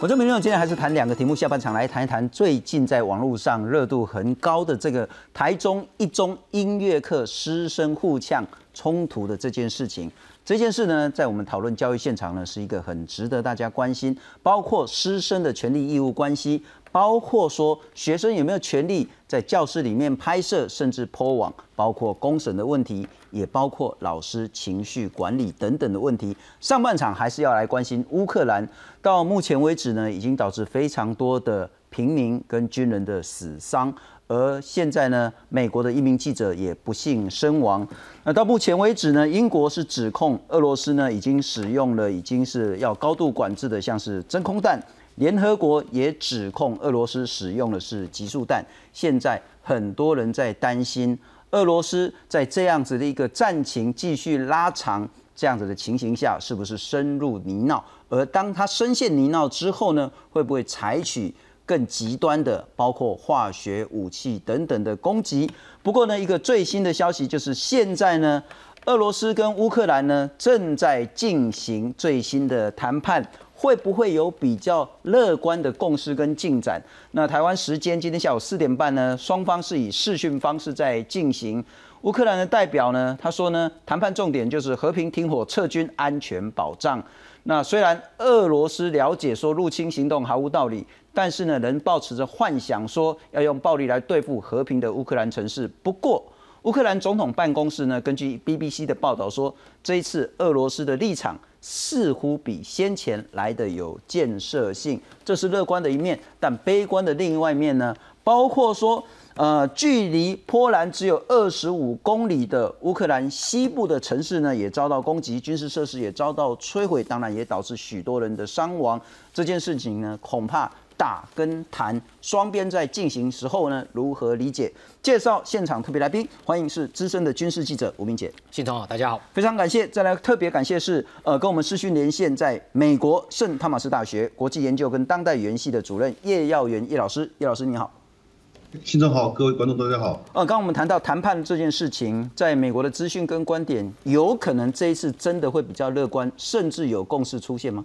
我这边呢，今天还是谈两个题目，下半场来谈一谈最近在网络上热度很高的这个台中一中音乐课师生互呛冲突的这件事情。这件事呢，在我们讨论教育现场呢，是一个很值得大家关心，包括师生的权利义务关系。包括说学生有没有权利在教室里面拍摄，甚至抛网，包括公审的问题，也包括老师情绪管理等等的问题。上半场还是要来关心乌克兰，到目前为止呢，已经导致非常多的平民跟军人的死伤，而现在呢，美国的一名记者也不幸身亡。那到目前为止呢，英国是指控俄罗斯呢已经使用了已经是要高度管制的，像是真空弹。联合国也指控俄罗斯使用的是极速弹。现在很多人在担心，俄罗斯在这样子的一个战情继续拉长这样子的情形下，是不是深入泥淖？而当他深陷泥淖之后呢，会不会采取更极端的，包括化学武器等等的攻击？不过呢，一个最新的消息就是现在呢，俄罗斯跟乌克兰呢正在进行最新的谈判。会不会有比较乐观的共识跟进展？那台湾时间今天下午四点半呢，双方是以视讯方式在进行。乌克兰的代表呢，他说呢，谈判重点就是和平停火、撤军、安全保障。那虽然俄罗斯了解说入侵行动毫无道理，但是呢，仍保持着幻想说要用暴力来对付和平的乌克兰城市。不过，乌克兰总统办公室呢，根据 BBC 的报道说，这一次俄罗斯的立场。似乎比先前来的有建设性，这是乐观的一面。但悲观的另外一面呢？包括说，呃，距离波兰只有二十五公里的乌克兰西部的城市呢，也遭到攻击，军事设施也遭到摧毁，当然也导致许多人的伤亡。这件事情呢，恐怕。打跟谈，双边在进行时候呢，如何理解？介绍现场特别来宾，欢迎是资深的军事记者吴明杰，信彤好，大家好，非常感谢。再来特别感谢是呃，跟我们视讯连线，在美国圣汤马斯大学国际研究跟当代语言系的主任叶耀元叶老师，叶老师你好，新总好，各位观众大家好。呃，刚刚我们谈到谈判这件事情，在美国的资讯跟观点，有可能这一次真的会比较乐观，甚至有共识出现吗？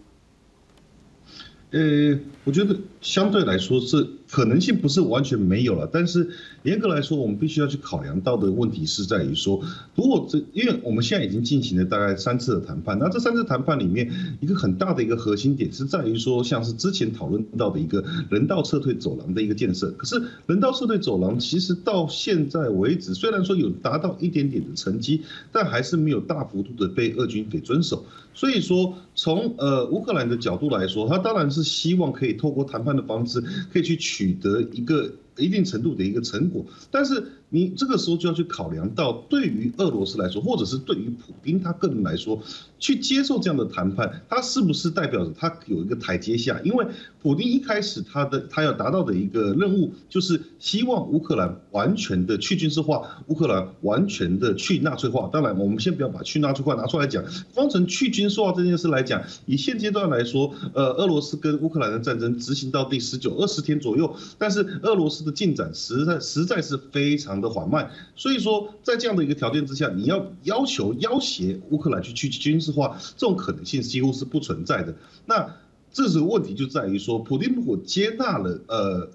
呃，我觉得相对来说是可能性不是完全没有了，但是严格来说，我们必须要去考量到的问题是在于说，如果这因为我们现在已经进行了大概三次的谈判，那这三次谈判里面一个很大的一个核心点是在于说，像是之前讨论到的一个人道撤退走廊的一个建设，可是人道撤退走廊其实到现在为止，虽然说有达到一点点的成绩，但还是没有大幅度的被俄军给遵守，所以说从呃乌克兰的角度来说，他当然。是希望可以透过谈判的方式，可以去取得一个一定程度的一个成果，但是。你这个时候就要去考量到，对于俄罗斯来说，或者是对于普京他个人来说，去接受这样的谈判，他是不是代表着他有一个台阶下？因为普京一开始他的他要达到的一个任务，就是希望乌克兰完全的去军事化，乌克兰完全的去纳粹化。当然，我们先不要把去纳粹化拿出来讲，光从去军事化这件事来讲，以现阶段来说，呃，俄罗斯跟乌克兰的战争执行到第十九二十天左右，但是俄罗斯的进展实在实在是非常的。缓慢，所以说在这样的一个条件之下，你要要求要挟乌克兰去去军事化，这种可能性几乎是不存在的。那这是问题就在于说，普京如果接纳了呃。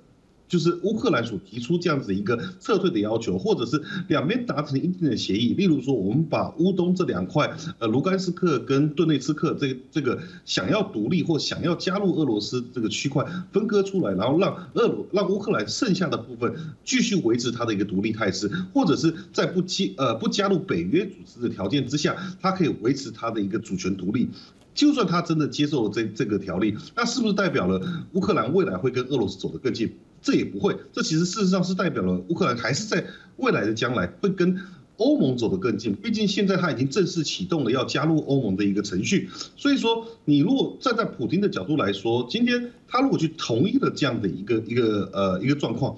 就是乌克兰所提出这样子一个撤退的要求，或者是两边达成一定的协议，例如说我们把乌东这两块，呃，卢甘斯克跟顿内茨克这个这个想要独立或想要加入俄罗斯这个区块分割出来，然后让俄罗让乌克兰剩下的部分继续维持它的一个独立态势，或者是在不接呃不加入北约组织的条件之下，它可以维持它的一个主权独立。就算他真的接受了这这个条例，那是不是代表了乌克兰未来会跟俄罗斯走得更近？这也不会，这其实事实上是代表了乌克兰还是在未来的将来会跟欧盟走得更近。毕竟现在他已经正式启动了要加入欧盟的一个程序。所以说，你如果站在普京的角度来说，今天他如果去同意了这样的一个一个呃一个状况。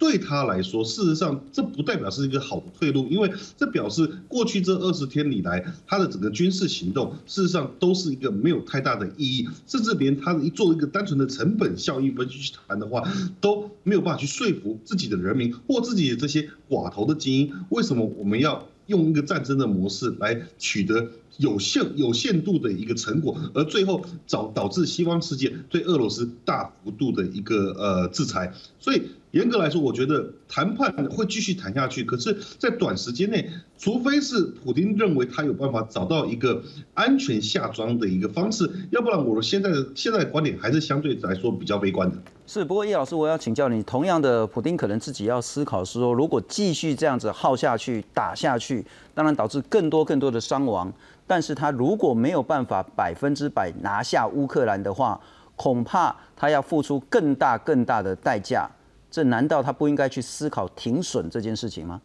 对他来说，事实上这不代表是一个好的退路，因为这表示过去这二十天以来，他的整个军事行动事实上都是一个没有太大的意义，甚至连他一做一个单纯的成本效益分析去谈的话，都没有办法去说服自己的人民或自己的这些寡头的精英，为什么我们要用一个战争的模式来取得有限有限度的一个成果，而最后导导致西方世界对俄罗斯大幅度的一个呃制裁，所以。严格来说，我觉得谈判会继续谈下去。可是，在短时间内，除非是普京认为他有办法找到一个安全下装的一个方式，要不然，我现在的现在的观点还是相对来说比较悲观的。是，不过叶老师，我要请教你，同样的，普京可能自己要思考是说，如果继续这样子耗下去、打下去，当然导致更多更多的伤亡。但是他如果没有办法百分之百拿下乌克兰的话，恐怕他要付出更大更大的代价。这难道他不应该去思考停损这件事情吗？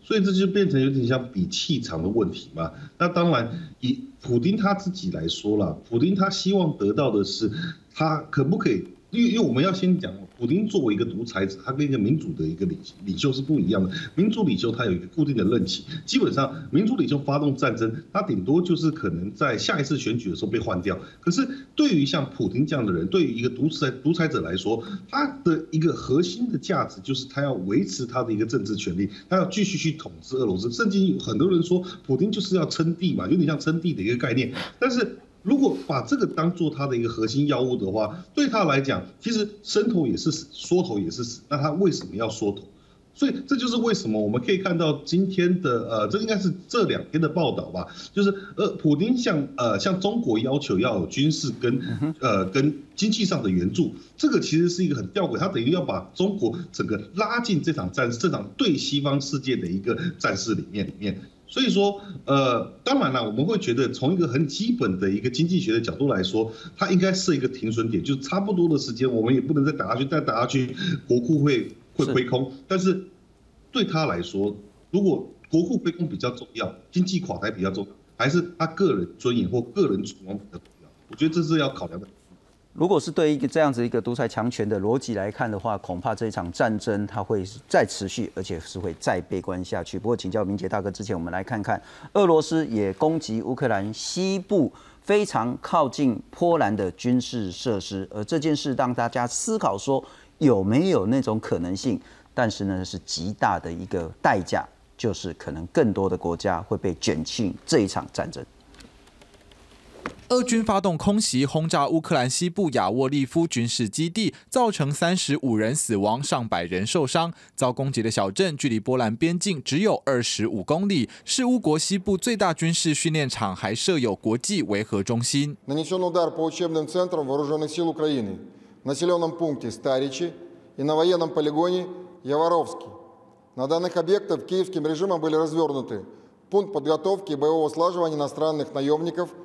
所以这就变成有点像比气场的问题嘛。那当然，以普丁他自己来说了，普丁他希望得到的是，他可不可以？因为因为我们要先讲，普京作为一个独裁者，他跟一个民主的一个领领袖是不一样的。民主领袖他有一个固定的任期，基本上民主领袖发动战争，他顶多就是可能在下一次选举的时候被换掉。可是对于像普京这样的人，对于一个独裁独裁者来说，他的一个核心的价值就是他要维持他的一个政治权利，他要继续去统治俄罗斯。甚至很多人说，普京就是要称帝嘛，有点像称帝的一个概念。但是。如果把这个当做他的一个核心药物的话，对他来讲，其实伸头也是死，缩头也是死。那他为什么要缩头？所以这就是为什么我们可以看到今天的呃，这应该是这两天的报道吧，就是呃，普京向呃向中国要求要有军事跟呃跟经济上的援助，这个其实是一个很吊诡，他等于要把中国整个拉进这场战这场对西方世界的一个战事里面里面。所以说，呃，当然了，我们会觉得从一个很基本的一个经济学的角度来说，它应该是一个停损点，就是差不多的时间，我们也不能再打下去，再打下去，国库会会亏空。但是对他来说，如果国库亏空比较重要，经济垮台比较重要，还是他个人尊严或个人存亡比较重要？我觉得这是要考量的。如果是对一个这样子一个独裁强权的逻辑来看的话，恐怕这一场战争它会再持续，而且是会再悲观下去。不过，请教明杰大哥，之前我们来看看，俄罗斯也攻击乌克兰西部非常靠近波兰的军事设施，而这件事让大家思考说有没有那种可能性？但是呢，是极大的一个代价，就是可能更多的国家会被卷进这一场战争。俄军发动空袭轰炸乌克兰西部亚沃利夫军事基地，造成三十五人死亡、上百人受伤。遭攻击的小镇距离波兰边境只有二十五公里，是乌国西部最大军事训练场，还设有国际维和中心。Нанесен удар по учебным центрам вооруженных сил Украины, населенном пункте Старичи и на военном полигоне Яворовский. На данных объектах киевским режимом были развернуты пункт подготовки и боевого слаживания иностранных наемников –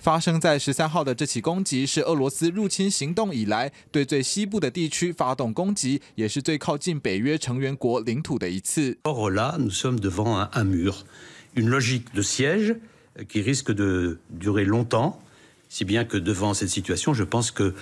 发生在十三号的这起攻击是俄罗斯入侵行动以来对最西部的地区发动攻击，也是最靠近北约成员国领土的一次。Or là, nous sommes devant un mur, une logique de siège qui risque de durer longtemps, si bien que devant cette situation, je pense que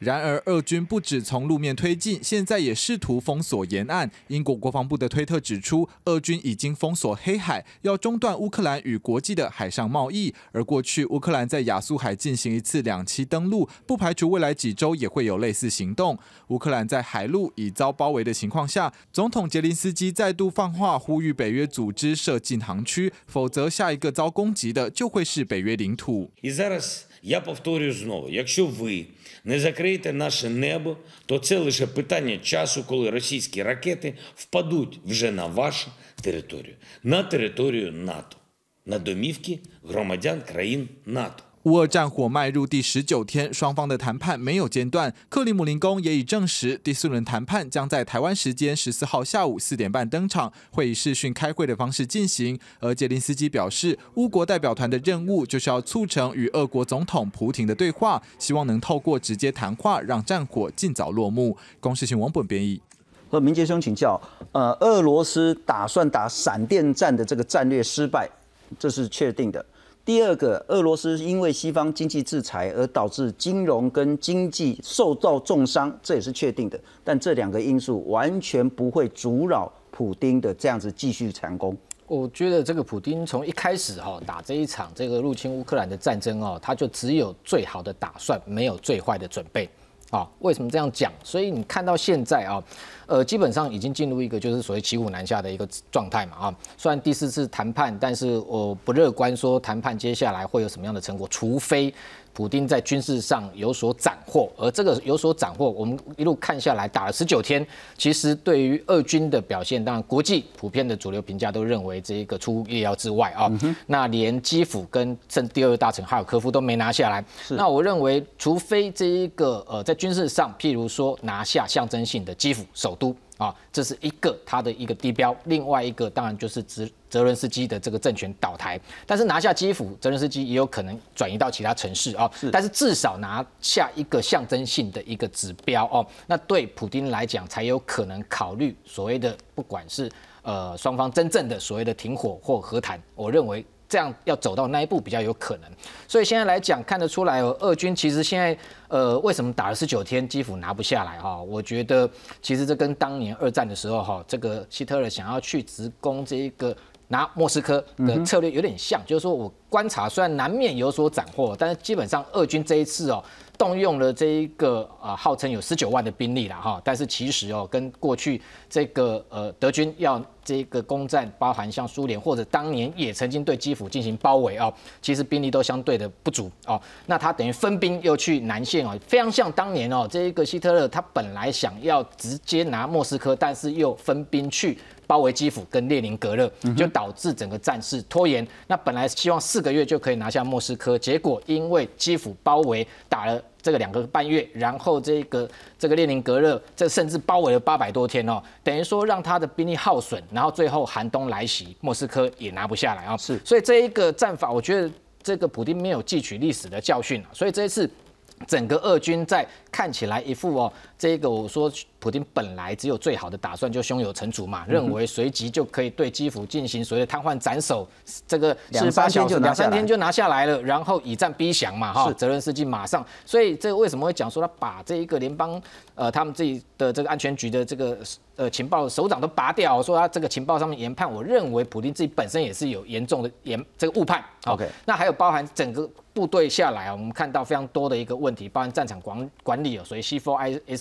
然而，俄军不止从路面推进，现在也试图封锁沿岸。英国国防部的推特指出，俄军已经封锁黑海，要中断乌克兰与国际的海上贸易。而过去乌克兰在亚速海进行一次两栖登陆，不排除未来几周也会有类似行动。乌克兰在海陆已遭包围的情况下，总统杰林斯基再度放话，呼吁北约组织设禁航区，否则下一个遭攻击的就会是北约领土。Я повторюю знову: якщо ви не закриєте наше небо, то це лише питання часу, коли російські ракети впадуть вже на вашу територію, на територію НАТО, на домівки громадян країн НАТО. 乌俄战火迈入第十九天，双方的谈判没有间断。克里姆林宫也已证实，第四轮谈判将在台湾时间十四号下午四点半登场，会以视讯开会的方式进行。而杰林斯基表示，乌国代表团的任务就是要促成与俄国总统普廷的对话，希望能透过直接谈话让战火尽早落幕。公视新闻本编译。和明杰兄请教，呃，俄罗斯打算打闪电战的这个战略失败，这是确定的。第二个，俄罗斯因为西方经济制裁而导致金融跟经济受到重伤，这也是确定的。但这两个因素完全不会阻扰普丁的这样子继续强攻。我觉得这个普丁从一开始哈打这一场这个入侵乌克兰的战争哦，他就只有最好的打算，没有最坏的准备。啊，为什么这样讲？所以你看到现在啊，呃，基本上已经进入一个就是所谓骑虎难下的一个状态嘛啊。虽然第四次谈判，但是我不乐观说谈判接下来会有什么样的成果，除非。普丁在军事上有所斩获，而这个有所斩获，我们一路看下来打了十九天，其实对于俄军的表现，当然国际普遍的主流评价都认为这一个出乎意料之外啊。那连基辅跟甚第二大城哈尔科夫都没拿下来。那我认为，除非这一个呃在军事上，譬如说拿下象征性的基辅首都。啊，这是一个它的一个地标，另外一个当然就是泽泽伦斯基的这个政权倒台，但是拿下基辅，泽伦斯基也有可能转移到其他城市啊。但是至少拿下一个象征性的一个指标哦，那对普京来讲才有可能考虑所谓的不管是呃双方真正的所谓的停火或和谈，我认为。这样要走到那一步比较有可能，所以现在来讲看得出来哦，俄军其实现在呃为什么打了十九天基辅拿不下来哈？我觉得其实这跟当年二战的时候哈，这个希特勒想要去直攻这一个拿莫斯科的策略有点像，就是说我观察虽然难免有所斩获，但是基本上俄军这一次哦。动用了这一个呃号称有十九万的兵力了哈，但是其实哦跟过去这个呃德军要这个攻占，包含像苏联或者当年也曾经对基辅进行包围哦，其实兵力都相对的不足哦。那他等于分兵又去南线哦，非常像当年哦这一个希特勒他本来想要直接拿莫斯科，但是又分兵去。包围基辅跟列宁格勒，就导致整个战事拖延。那本来希望四个月就可以拿下莫斯科，结果因为基辅包围打了这个两个半月，然后这个这个列宁格勒这甚至包围了八百多天哦，等于说让他的兵力耗损，然后最后寒冬来袭，莫斯科也拿不下来啊。是，所以这一个战法，我觉得这个普京没有汲取历史的教训啊，所以这一次整个俄军在看起来一副哦，这个我说。普京本来只有最好的打算，就胸有成竹嘛，认为随即就可以对基辅进行所谓的瘫痪斩首，这个两三天就两三天就拿下来了，然后以战逼降嘛，哈，泽伦斯基马上，所以这个为什么会讲说他把这一个联邦呃他们自己的这个安全局的这个呃情报首长都拔掉，说他这个情报上面研判，我认为普京自己本身也是有严重的研这个误判，OK，那还有包含整个部队下来啊，我们看到非常多的一个问题，包含战场管管理啊，所以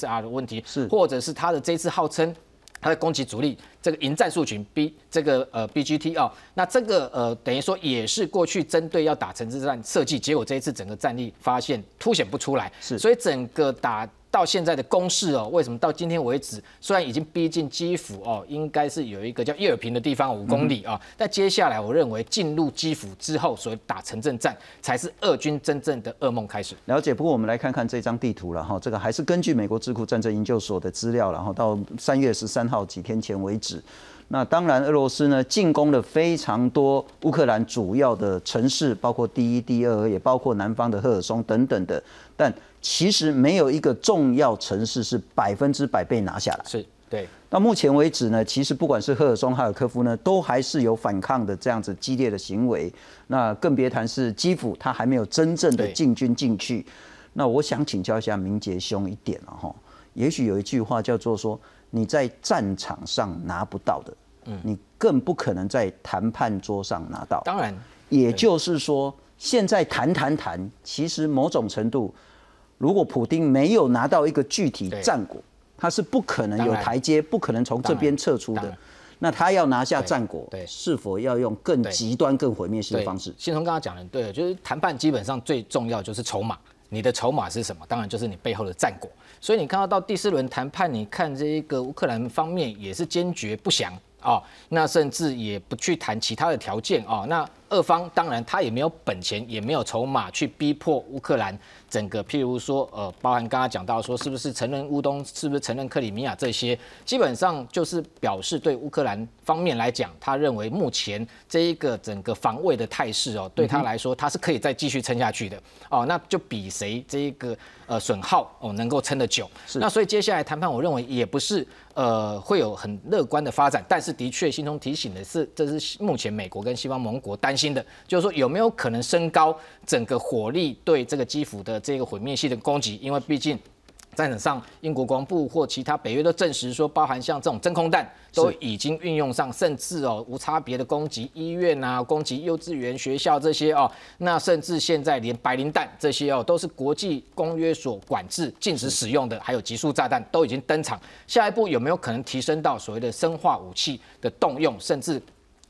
C4ISR 的问题是或。者是他的这一次号称他的攻击主力这个迎战术群 B 这个呃 BGT 哦，那这个呃等于说也是过去针对要打城市战设计，结果这一次整个战力发现凸显不出来，是，所以整个打。到现在的攻势哦，为什么到今天为止，虽然已经逼近基辅哦，应该是有一个叫叶尔平的地方五公里啊，但接下来我认为进入基辅之后，所谓打城镇战才是俄军真正的噩梦开始。了解，不过我们来看看这张地图了哈，这个还是根据美国智库战争研究所的资料，然后到三月十三号几天前为止，那当然俄罗斯呢进攻了非常多乌克兰主要的城市，包括第一、第二，也包括南方的赫尔松等等的，但。其实没有一个重要城市是百分之百被拿下来。是对。到目前为止呢，其实不管是赫尔松、哈尔科夫呢，都还是有反抗的这样子激烈的行为。那更别谈是基辅，他还没有真正的进军进去。那我想请教一下明杰兄一点了哈，也许有一句话叫做说，你在战场上拿不到的，嗯，你更不可能在谈判桌上拿到。当然，也就是说，现在谈谈谈，其实某种程度。如果普丁没有拿到一个具体战果，他是不可能有台阶，不可能从这边撤出的。那他要拿下战果，对是否要用更极端、更毁灭性的方式？新从刚刚讲的对，就是谈判基本上最重要就是筹码。你的筹码是什么？当然就是你背后的战果。所以你看到到第四轮谈判，你看这一个乌克兰方面也是坚决不降啊，那甚至也不去谈其他的条件啊。那俄方当然他也没有本钱，也没有筹码去逼迫乌克兰。整个，譬如说，呃，包含刚刚讲到说，是不是承认乌东，是不是承认克里米亚这些，基本上就是表示对乌克兰方面来讲，他认为目前这一个整个防卫的态势哦，对他来说，他是可以再继续撑下去的哦，那就比谁这一个呃损耗哦能够撑得久。那所以接下来谈判，我认为也不是呃会有很乐观的发展，但是的确，心中提醒的是，这是目前美国跟西方盟国担心的，就是说有没有可能升高整个火力对这个基辅的。这个毁灭性的攻击，因为毕竟战场上，英国国防部或其他北约都证实说，包含像这种真空弹都已经运用上，甚至哦无差别的攻击医院啊、攻击幼稚园、学校这些哦，那甚至现在连白磷弹这些哦，都是国际公约所管制、禁止使用的，还有极速炸弹都已经登场。下一步有没有可能提升到所谓的生化武器的动用，甚至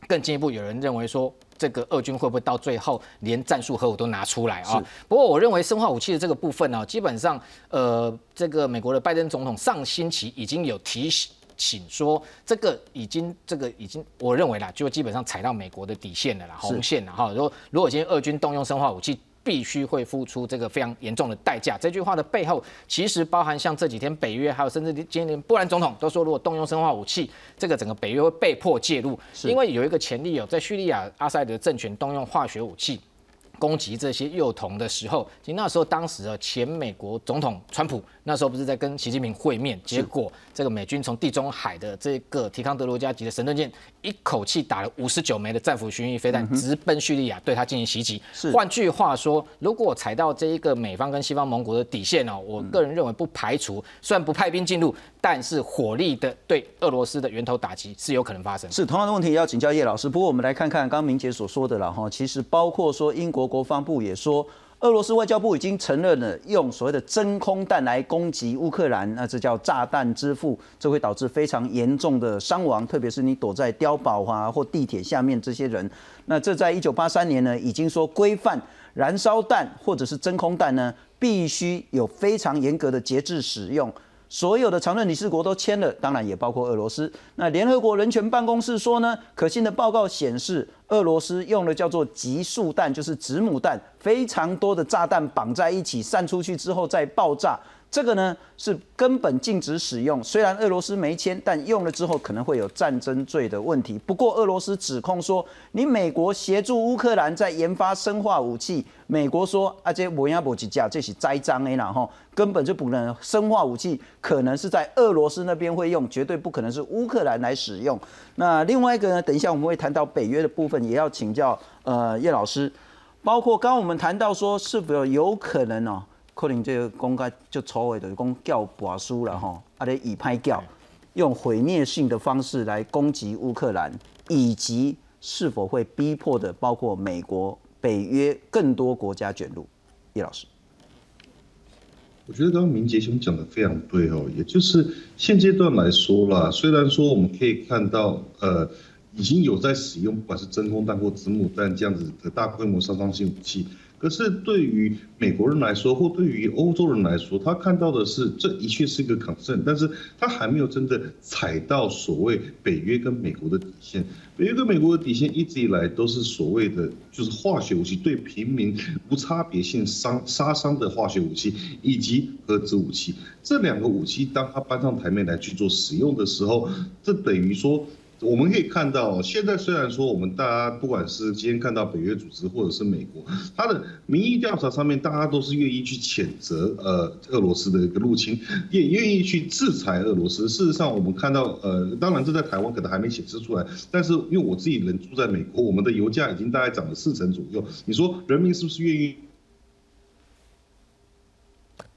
更进一步？有人认为说。这个俄军会不会到最后连战术核武都拿出来啊？不过我认为生化武器的这个部分呢，基本上，呃，这个美国的拜登总统上星期已经有提醒说，这个已经这个已经，我认为啦，就基本上踩到美国的底线了啦，红线了哈。如果如果今天俄军动用生化武器，必须会付出这个非常严重的代价。这句话的背后，其实包含像这几天北约，还有甚至今天连波兰总统都说，如果动用生化武器，这个整个北约会被迫介入，因为有一个前例哦，在叙利亚阿塞德政权动用化学武器。攻击这些幼童的时候，其实那时候当时啊，前美国总统川普那时候不是在跟习近平会面，结果这个美军从地中海的这个提康德罗加级的神盾舰一口气打了五十九枚的战斧巡弋飞弹，直奔叙利亚，对他进行袭击。换句话说，如果踩到这一个美方跟西方盟国的底线哦，我个人认为不排除，虽然不派兵进入，但是火力的对俄罗斯的源头打击是有可能发生。是同样的问题要请教叶老师。不过我们来看看刚刚明杰所说的了哈，其实包括说英国。国防部也说，俄罗斯外交部已经承认了用所谓的真空弹来攻击乌克兰，那这叫炸弹之父，这会导致非常严重的伤亡，特别是你躲在碉堡啊或地铁下面这些人。那这在一九八三年呢，已经说规范燃烧弹或者是真空弹呢，必须有非常严格的节制使用。所有的常任理事国都签了，当然也包括俄罗斯。那联合国人权办公室说呢，可信的报告显示，俄罗斯用了叫做极速弹，就是子母弹，非常多的炸弹绑在一起，散出去之后再爆炸。这个呢是根本禁止使用，虽然俄罗斯没签，但用了之后可能会有战争罪的问题。不过俄罗斯指控说，你美国协助乌克兰在研发生化武器，美国说啊这摩亚伯几架这是栽赃的然后根本就不能生化武器可能是在俄罗斯那边会用，绝对不可能是乌克兰来使用。那另外一个呢，等一下我们会谈到北约的部分，也要请教呃叶老师，包括刚刚我们谈到说是否有可能哦。可能这个公开就所谓的讲叫拔书了哈，啊咧以拍叫，用毁灭性的方式来攻击乌克兰，以及是否会逼迫的包括美国、北约更多国家卷入？叶老师，我觉得刚刚明杰兄讲的非常对哦，也就是现阶段来说啦，虽然说我们可以看到呃已经有在使用不管是真空弹或子母弹这样子的大规模杀伤性武器。可是对于美国人来说，或对于欧洲人来说，他看到的是这的确是一个 concern，但是他还没有真的踩到所谓北约跟美国的底线。北约跟美国的底线一直以来都是所谓的就是化学武器对平民无差别性伤杀伤的化学武器，以及核子武器这两个武器，当他搬上台面来去做使用的时候，这等于说。我们可以看到，现在虽然说我们大家不管是今天看到北约组织或者是美国，它的民意调查上面，大家都是愿意去谴责呃俄罗斯的一个入侵，也愿意去制裁俄罗斯。事实上，我们看到呃，当然这在台湾可能还没显示出来，但是因为我自己人住在美国，我们的油价已经大概涨了四成左右。你说人民是不是愿意？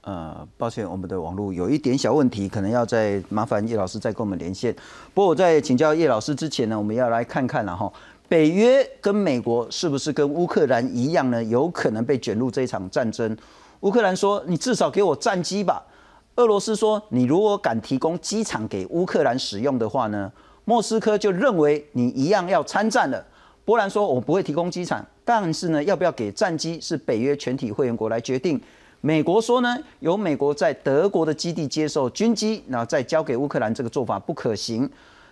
呃，抱歉，我们的网络有一点小问题，可能要再麻烦叶老师再跟我们连线。不过我在请教叶老师之前呢，我们要来看看了哈，北约跟美国是不是跟乌克兰一样呢？有可能被卷入这场战争？乌克兰说：“你至少给我战机吧。”俄罗斯说：“你如果敢提供机场给乌克兰使用的话呢？”莫斯科就认为你一样要参战了。波兰说：“我不会提供机场，但是呢，要不要给战机是北约全体会员国来决定。”美国说呢，由美国在德国的基地接受军机，然后再交给乌克兰，这个做法不可行。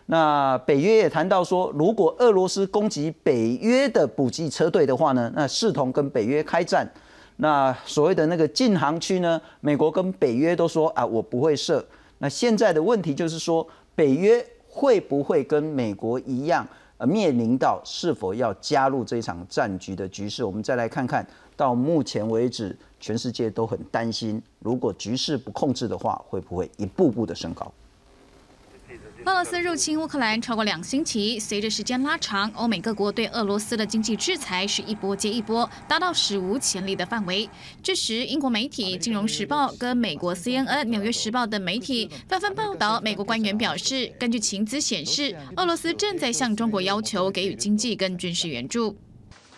那北约也谈到说，如果俄罗斯攻击北约的补给车队的话呢，那视同跟北约开战。那所谓的那个禁航区呢，美国跟北约都说啊，我不会设。那现在的问题就是说，北约会不会跟美国一样，呃，面临到是否要加入这场战局的局势？我们再来看看到目前为止。全世界都很担心，如果局势不控制的话，会不会一步步的升高？俄罗斯入侵乌克兰超过两星期，随着时间拉长，欧美各国对俄罗斯的经济制裁是一波接一波，达到史无前例的范围。这时，英国媒体《金融时报》跟美国 CNN、《纽约时报》等媒体纷纷报道，美国官员表示，根据情资显示，俄罗斯正在向中国要求给予经济跟军事援助。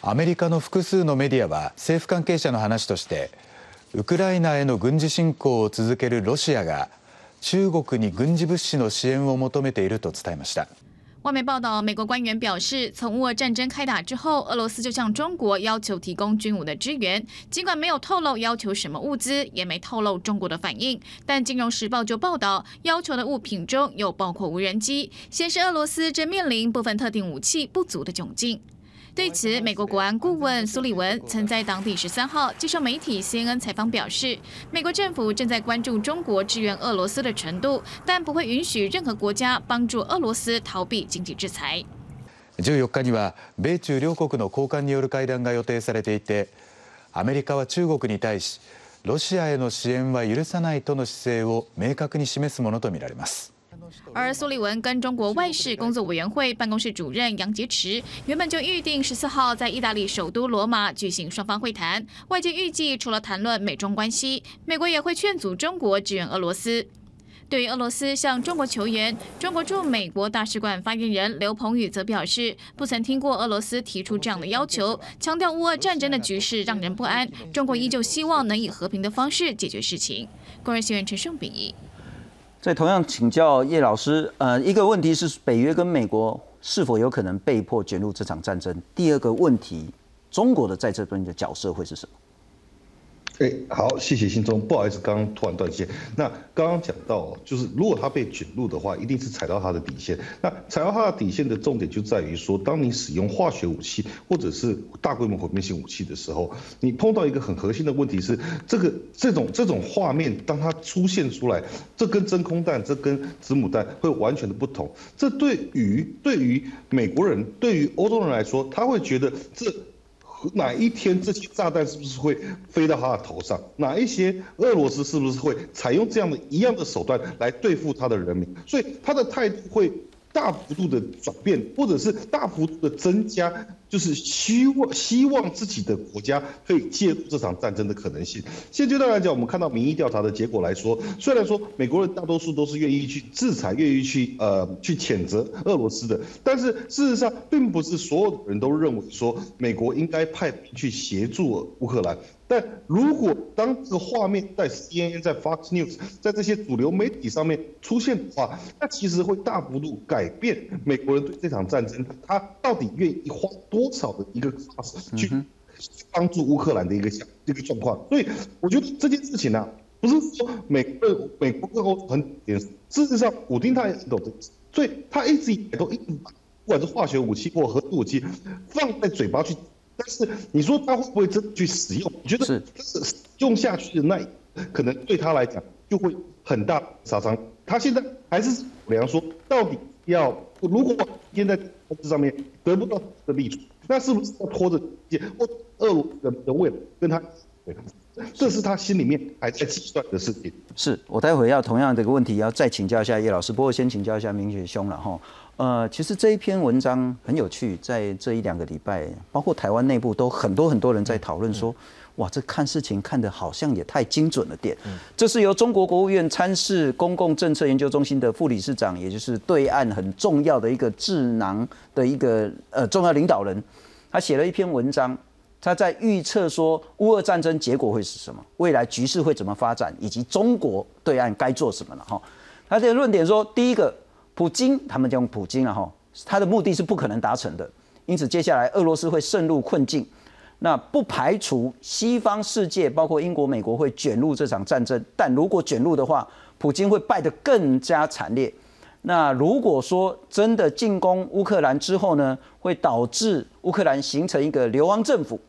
アメリカの複数のメディアは政府関係者の話として、ウクライナへの軍事侵攻を続けるロシアが中国に軍事物資の支援を求めていると伝えました。外媒报道，美国官员表示，从乌俄战争开打之后，俄罗斯就向中国要求提供军武的支援。尽管没有透露要求什么物资，也没透露中国的反应，但《金融时报》就报道，要求的物品中有包括无人机，显示俄罗斯正面临部分特定武器不足的窘境。 对此，美国国安顾问苏利文曾在当地十三号接受媒体 CNN 采访表示，美国政府正在关注中国支援俄罗斯的程度，但不会允许任何国家帮助俄罗斯逃避经济制裁。14日には米中両国の高官による会談が予定されていて、アメリカは中国に対しロシアへの支援は許さないとの姿勢を明確に示すものとみられます。 而苏利文跟中国外事工作委员会办公室主任杨洁篪原本就预定十四号在意大利首都罗马举行双方会谈。外界预计，除了谈论美中关系，美国也会劝阻中国支援俄罗斯。对于俄罗斯向中国求援，中国驻美国大使馆发言人刘鹏宇则表示，不曾听过俄罗斯提出这样的要求，强调乌俄战争的局势让人不安，中国依旧希望能以和平的方式解决事情。工人新闻陈胜秉在同样请教叶老师，呃，一个问题是北约跟美国是否有可能被迫卷入这场战争？第二个问题，中国的在这边的角色会是什么？哎，好，谢谢信中，不好意思，刚刚突然断线。那刚刚讲到，就是如果他被卷入的话，一定是踩到他的底线。那踩到他的底线的重点就在于说，当你使用化学武器或者是大规模毁灭性武器的时候，你碰到一个很核心的问题是，这个这种这种画面当它出现出来，这跟真空弹、这跟子母弹会完全的不同。这对于对于美国人、对于欧洲人来说，他会觉得这。哪一天这些炸弹是不是会飞到他的头上？哪一些俄罗斯是不是会采用这样的一样的手段来对付他的人民？所以他的态度会。大幅度的转变，或者是大幅度的增加，就是希望希望自己的国家可以介入这场战争的可能性。现阶段来讲，我们看到民意调查的结果来说，虽然说美国人大多数都是愿意去制裁、愿意去呃去谴责俄罗斯的，但是事实上，并不是所有的人都认为说美国应该派兵去协助乌克兰。但如果当这个画面在 CNN、在 Fox News、在这些主流媒体上面出现的话，那其实会大幅度改变美国人对这场战争他到底愿意花多少的一个 cost 去帮助乌克兰的一个想这个状况。所以我觉得这件事情呢，不是说美国美国各国很点，事实上普丁他也懂的，所以他一直以来都一直把不管是化学武器或核武器放在嘴巴去。但是你说他会不会真的去使用？我觉得是用下去的那，可能对他来讲就会很大杀伤。他现在还是考量说，到底要如果现在投资上面得不到的利处，那是不是要拖着或俄罗斯的未来跟他？这是他心里面还在计算的事情。是我待会要同样的一个问题要再请教一下叶老师，不过先请教一下明雪兄了哈。呃，其实这一篇文章很有趣，在这一两个礼拜，包括台湾内部都很多很多人在讨论说，哇，这看事情看的好像也太精准了点。这是由中国国务院参事公共政策研究中心的副理事长，也就是对岸很重要的一个智囊的一个呃重要领导人，他写了一篇文章，他在预测说乌俄战争结果会是什么，未来局势会怎么发展，以及中国对岸该做什么了哈。他的论点说，第一个。普京，他们讲普京了哈，他的目的是不可能达成的，因此接下来俄罗斯会渗入困境，那不排除西方世界，包括英国、美国会卷入这场战争，但如果卷入的话，普京会败得更加惨烈。那如果说真的进攻乌克兰之后呢，会导致乌克兰形成一个流亡政府，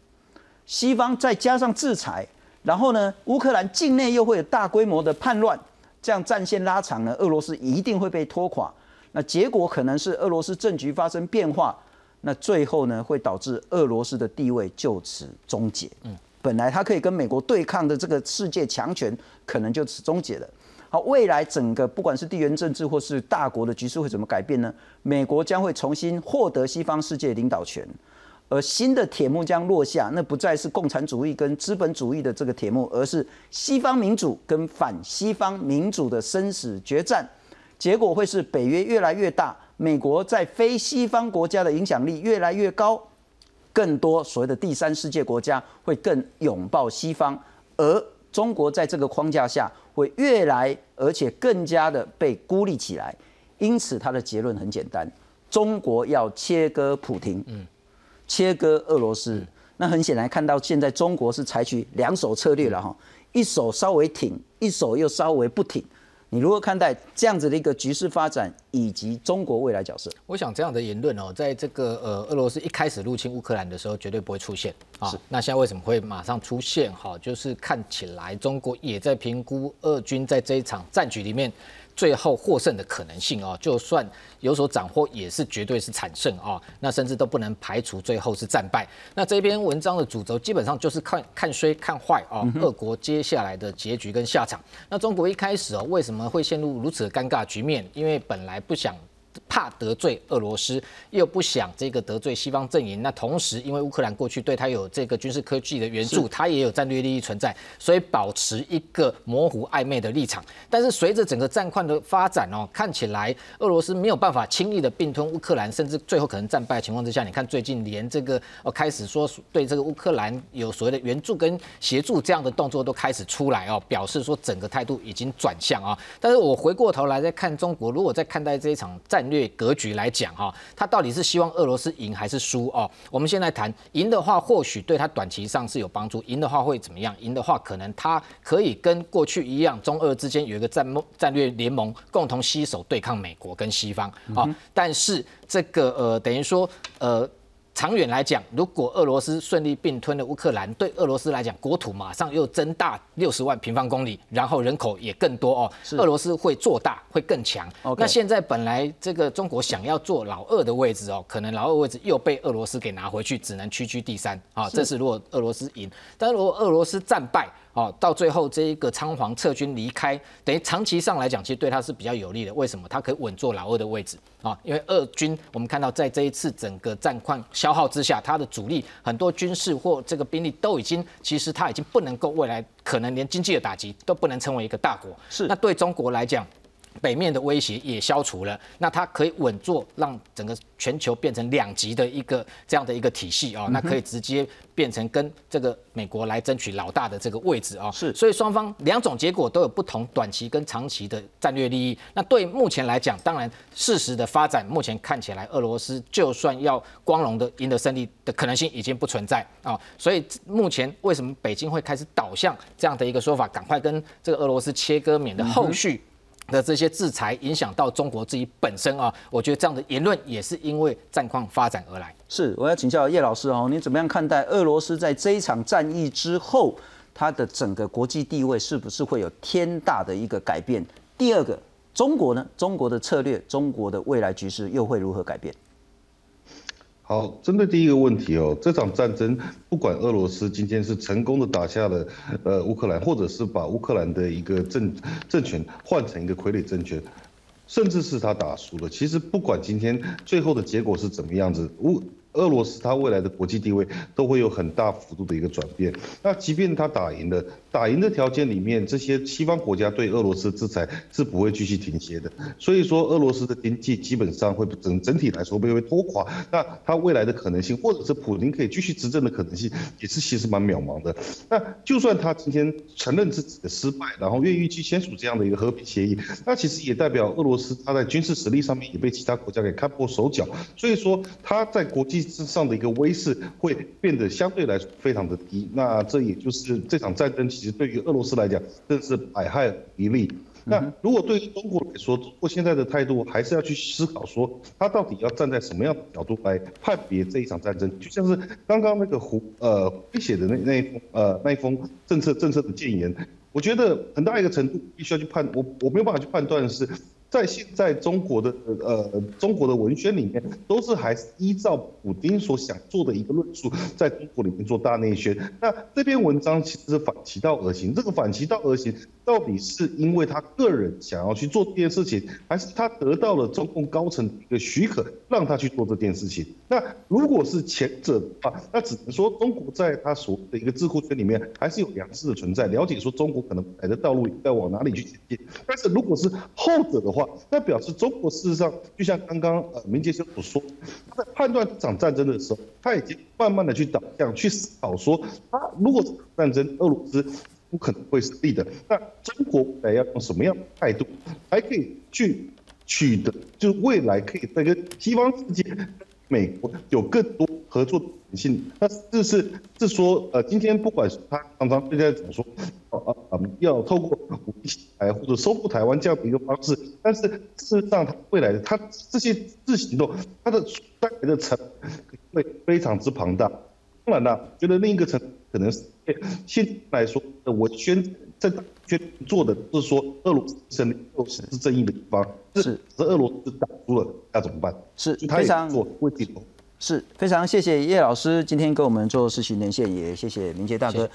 西方再加上制裁，然后呢，乌克兰境内又会有大规模的叛乱。这样战线拉长呢，俄罗斯一定会被拖垮。那结果可能是俄罗斯政局发生变化，那最后呢会导致俄罗斯的地位就此终结。嗯，本来他可以跟美国对抗的这个世界强权，可能就此终结了。好，未来整个不管是地缘政治或是大国的局势会怎么改变呢？美国将会重新获得西方世界领导权，而新的铁幕将落下，那不再是共产主义跟资本主义的这个铁幕，而是西方民主跟反西方民主的生死决战。结果会是北约越来越大，美国在非西方国家的影响力越来越高，更多所谓的第三世界国家会更拥抱西方，而中国在这个框架下。会越来，而且更加的被孤立起来，因此他的结论很简单：中国要切割普京，切割俄罗斯。那很显然看到现在中国是采取两手策略了哈，一手稍微挺，一手又稍微不挺。你如何看待这样子的一个局势发展，以及中国未来角色？我想这样的言论哦，在这个呃俄罗斯一开始入侵乌克兰的时候，绝对不会出现啊。那现在为什么会马上出现？哈，就是看起来中国也在评估俄军在这一场战局里面。最后获胜的可能性哦，就算有所斩获，也是绝对是惨胜啊。那甚至都不能排除最后是战败。那这篇文章的主轴基本上就是看看衰看坏啊，俄国接下来的结局跟下场。那中国一开始哦，为什么会陷入如此尴尬局面？因为本来不想。怕得罪俄罗斯，又不想这个得罪西方阵营。那同时，因为乌克兰过去对他有这个军事科技的援助，他也有战略利益存在，所以保持一个模糊暧昧的立场。但是随着整个战况的发展哦，看起来俄罗斯没有办法轻易的并吞乌克兰，甚至最后可能战败的情况之下，你看最近连这个哦开始说对这个乌克兰有所谓的援助跟协助这样的动作都开始出来哦，表示说整个态度已经转向啊。但是我回过头来再看中国，如果在看待这一场战略格局来讲，哈，他到底是希望俄罗斯赢还是输哦？我们现在谈赢的话，或许对他短期上是有帮助。赢的话会怎么样？赢的话，可能他可以跟过去一样，中俄之间有一个战战略联盟，共同携手对抗美国跟西方啊。但是这个呃，等于说呃。长远来讲，如果俄罗斯顺利并吞了乌克兰，对俄罗斯来讲，国土马上又增大六十万平方公里，然后人口也更多哦，俄罗斯会做大，会更强。那现在本来这个中国想要做老二的位置哦，可能老二位置又被俄罗斯给拿回去，只能屈居第三啊。这是如果俄罗斯赢，但如果俄罗斯战败。哦，到最后这一个仓皇撤军离开，等于长期上来讲，其实对他是比较有利的。为什么？他可以稳坐老二的位置啊。因为二军我们看到在这一次整个战况消耗之下，他的主力很多军事或这个兵力都已经，其实他已经不能够未来可能连经济的打击都不能成为一个大国。是。那对中国来讲。北面的威胁也消除了，那它可以稳坐，让整个全球变成两极的一个这样的一个体系啊，那可以直接变成跟这个美国来争取老大的这个位置啊。是，所以双方两种结果都有不同短期跟长期的战略利益。那对目前来讲，当然事实的发展，目前看起来俄罗斯就算要光荣的赢得胜利的可能性已经不存在啊。所以目前为什么北京会开始导向这样的一个说法，赶快跟这个俄罗斯切割，免得后续。的这些制裁影响到中国自己本身啊，我觉得这样的言论也是因为战况发展而来。是，我要请教叶老师哦，你怎么样看待俄罗斯在这一场战役之后，它的整个国际地位是不是会有天大的一个改变？第二个，中国呢？中国的策略，中国的未来局势又会如何改变？好，针对第一个问题哦，这场战争不管俄罗斯今天是成功的打下了呃乌克兰，或者是把乌克兰的一个政政权换成一个傀儡政权，甚至是他打输了，其实不管今天最后的结果是怎么样子，乌。俄罗斯它未来的国际地位都会有很大幅度的一个转变。那即便他打赢了，打赢的条件里面，这些西方国家对俄罗斯制裁是不会继续停歇的。所以说，俄罗斯的经济基本上会整整体来说会被拖垮。那它未来的可能性，或者是普京可以继续执政的可能性，也是其实蛮渺茫的。那就算他今天承认自己的失败，然后愿意去签署这样的一个和平协议，那其实也代表俄罗斯他在军事实力上面也被其他国家给看破手脚。所以说他在国际之上的一个威势会变得相对来说非常的低，那这也就是这场战争其实对于俄罗斯来讲真是百害一利。那如果对于中国来说，中国现在的态度还是要去思考说，他到底要站在什么样的角度来判别这一场战争？就像是刚刚那个胡呃威写的那那一封呃那一封政策政策的谏言，我觉得很大一个程度必须要去判我我没有办法去判断是。在现在中国的呃中国的文宣里面，都是还是依照普丁所想做的一个论述，在中国里面做大内宣。那这篇文章其实反其道而行，这个反其道而行到底是因为他个人想要去做这件事情，还是他得到了中共高层的一个许可，让他去做这件事情？那如果是前者的话，那只能说中国在他所谓的一个智库圈里面还是有良知的存在，了解说中国可能来的道路在往哪里去前进。但是如果是后者的话，那表示中国事实上就像刚刚呃明杰生所说，他在判断这场战争的时候，他已经慢慢的去导向去思考说，他如果战争俄罗斯不可能会胜利的，那中国未来要用什么样的态度，还可以去取得，就是未来可以在跟西方世界。美国有更多合作的可能性，那这是是说，呃，今天不管是他常常对在怎么说，呃呃，要透过武力台或者收复台湾这样的一个方式，但是事实上，他未来的他这些自行动，它的带来的成会非常之庞大。当然了，觉得另一个层可能是现来说的文宣在宣做的是说，俄罗斯胜利，俄罗斯是正义的地方，是是俄罗斯打输了，那怎么办？是非常做问题。是非常谢谢叶老师今天跟我们做事情连线，也谢谢明杰大哥。